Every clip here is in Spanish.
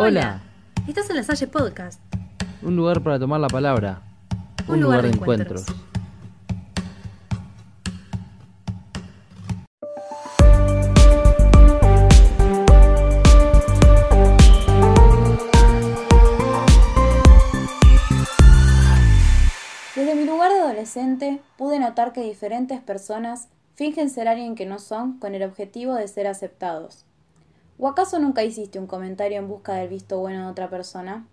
Hola. Estás en la Salle Podcast. Un lugar para tomar la palabra. Un, lugar, de encuentros. Desde mi lugar de adolescente pude notar que diferentes personas fingen ser alguien que no son con el objetivo de ser aceptados. ¿O acaso nunca hiciste un comentario en busca del visto bueno de otra persona?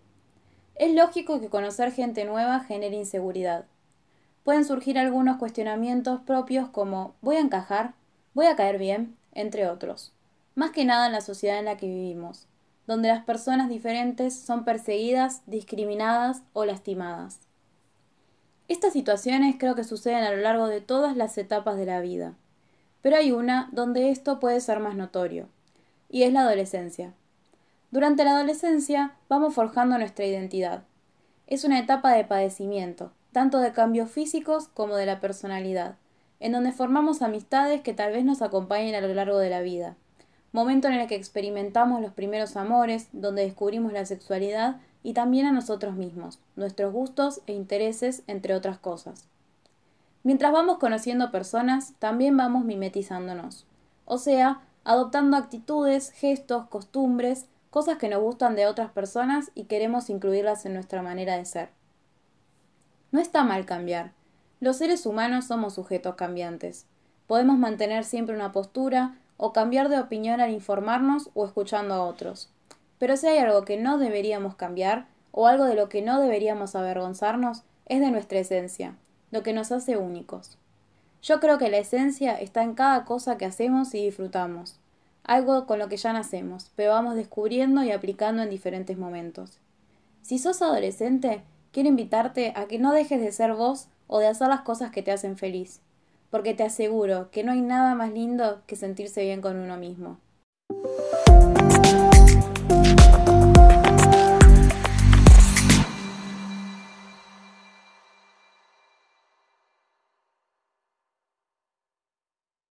Es lógico que conocer gente nueva genere inseguridad. Pueden surgir algunos cuestionamientos propios como ¿voy a encajar? ¿voy a caer bien? entre otros. Más que nada en la sociedad en la que vivimos, donde las personas diferentes son perseguidas, discriminadas o lastimadas. Estas situaciones creo que suceden a lo largo de todas las etapas de la vida, pero hay una donde esto puede ser más notorio, y es la adolescencia. Durante la adolescencia vamos forjando nuestra identidad. Es una etapa de padecimiento, tanto de cambios físicos como de la personalidad, en donde formamos amistades que tal vez nos acompañen a lo largo de la vida, momento en el que experimentamos los primeros amores, donde descubrimos la sexualidad y también a nosotros mismos, nuestros gustos e intereses, entre otras cosas. Mientras vamos conociendo personas, también vamos mimetizándonos, o sea, adoptando actitudes, gestos, costumbres, cosas que nos gustan de otras personas y queremos incluirlas en nuestra manera de ser. No está mal cambiar. Los seres humanos somos sujetos cambiantes. Podemos mantener siempre una postura o cambiar de opinión al informarnos o escuchando a otros. Pero si hay algo que no deberíamos cambiar, o algo de lo que no deberíamos avergonzarnos, es de nuestra esencia, lo que nos hace únicos. Yo creo que la esencia está en cada cosa que hacemos y disfrutamos, algo con lo que ya nacemos, pero vamos descubriendo y aplicando en diferentes momentos. Si sos adolescente, quiero invitarte a que no dejes de ser vos o de hacer las cosas que te hacen feliz, porque te aseguro que no hay nada más lindo que sentirse bien con uno mismo.